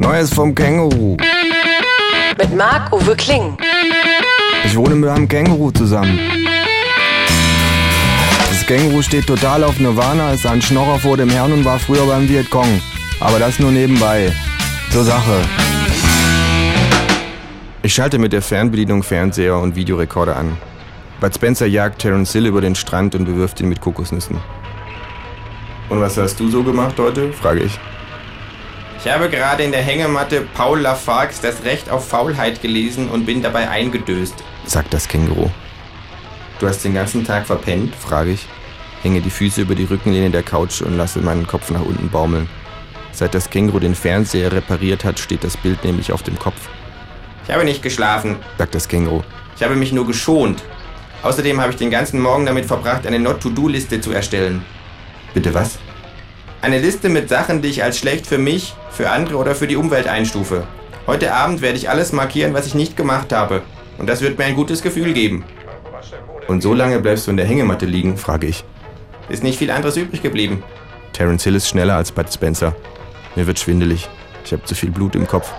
Neues vom Känguru. Mit Marc-Uwe Kling. Ich wohne mit einem Känguru zusammen. Das Känguru steht total auf Nirvana, ist ein Schnorrer vor dem Herrn und war früher beim Vietcong. Aber das nur nebenbei. Zur Sache. Ich schalte mit der Fernbedienung Fernseher und Videorekorder an. Bud Spencer jagt Terence Hill über den Strand und bewirft ihn mit Kokosnüssen. Und was hast du so gemacht heute? frage ich. Ich habe gerade in der Hängematte Paul Lafargues Das Recht auf Faulheit gelesen und bin dabei eingedöst, sagt das Känguru. Du hast den ganzen Tag verpennt? frage ich, hänge die Füße über die Rückenlehne der Couch und lasse meinen Kopf nach unten baumeln. Seit das Känguru den Fernseher repariert hat, steht das Bild nämlich auf dem Kopf. Ich habe nicht geschlafen, sagt das Känguru. Ich habe mich nur geschont. Außerdem habe ich den ganzen Morgen damit verbracht, eine Not-to-Do-Liste zu erstellen. Bitte was? Eine Liste mit Sachen, die ich als schlecht für mich, für andere oder für die Umwelt einstufe. Heute Abend werde ich alles markieren, was ich nicht gemacht habe. Und das wird mir ein gutes Gefühl geben. Und so lange bleibst du in der Hängematte liegen, frage ich. Ist nicht viel anderes übrig geblieben. Terence Hill ist schneller als Bud Spencer. Mir wird schwindelig. Ich habe zu viel Blut im Kopf.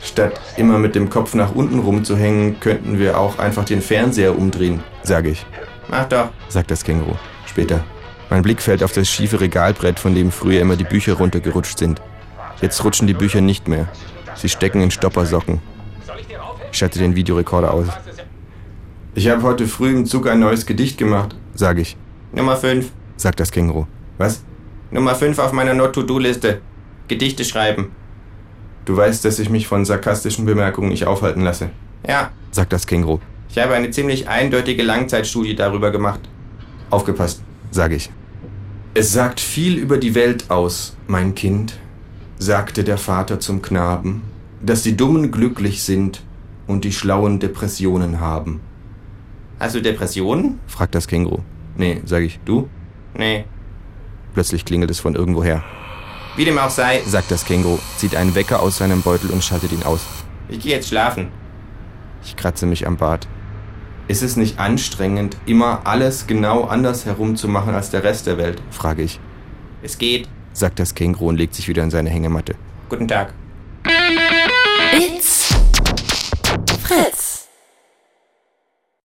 Statt immer mit dem Kopf nach unten rumzuhängen, könnten wir auch einfach den Fernseher umdrehen, sage ich. Mach doch, sagt das Känguru. Später. Mein Blick fällt auf das schiefe Regalbrett, von dem früher immer die Bücher runtergerutscht sind. Jetzt rutschen die Bücher nicht mehr. Sie stecken in Stoppersocken. Ich schalte den Videorekorder aus. Ich habe heute früh im Zug ein neues Gedicht gemacht, sage ich. Nummer 5, sagt das Känguru. Was? Nummer 5 auf meiner Not-to-Do-Liste. Gedichte schreiben. Du weißt, dass ich mich von sarkastischen Bemerkungen nicht aufhalten lasse. Ja, sagt das Känguru. Ich habe eine ziemlich eindeutige Langzeitstudie darüber gemacht. Aufgepasst, sage ich. Es sagt viel über die Welt aus, mein Kind, sagte der Vater zum Knaben, dass die Dummen glücklich sind und die Schlauen Depressionen haben. Hast du Depressionen? fragt das Känguru. Nee, sage ich. Du? Nee. Plötzlich klingelt es von irgendwoher. Wie dem auch sei, sagt das Känguru, zieht einen Wecker aus seinem Beutel und schaltet ihn aus. Ich gehe jetzt schlafen. Ich kratze mich am Bart. Ist es nicht anstrengend, immer alles genau anders herum zu machen als der Rest der Welt? frage ich. Es geht, sagt das Känguru und legt sich wieder in seine Hängematte. Guten Tag.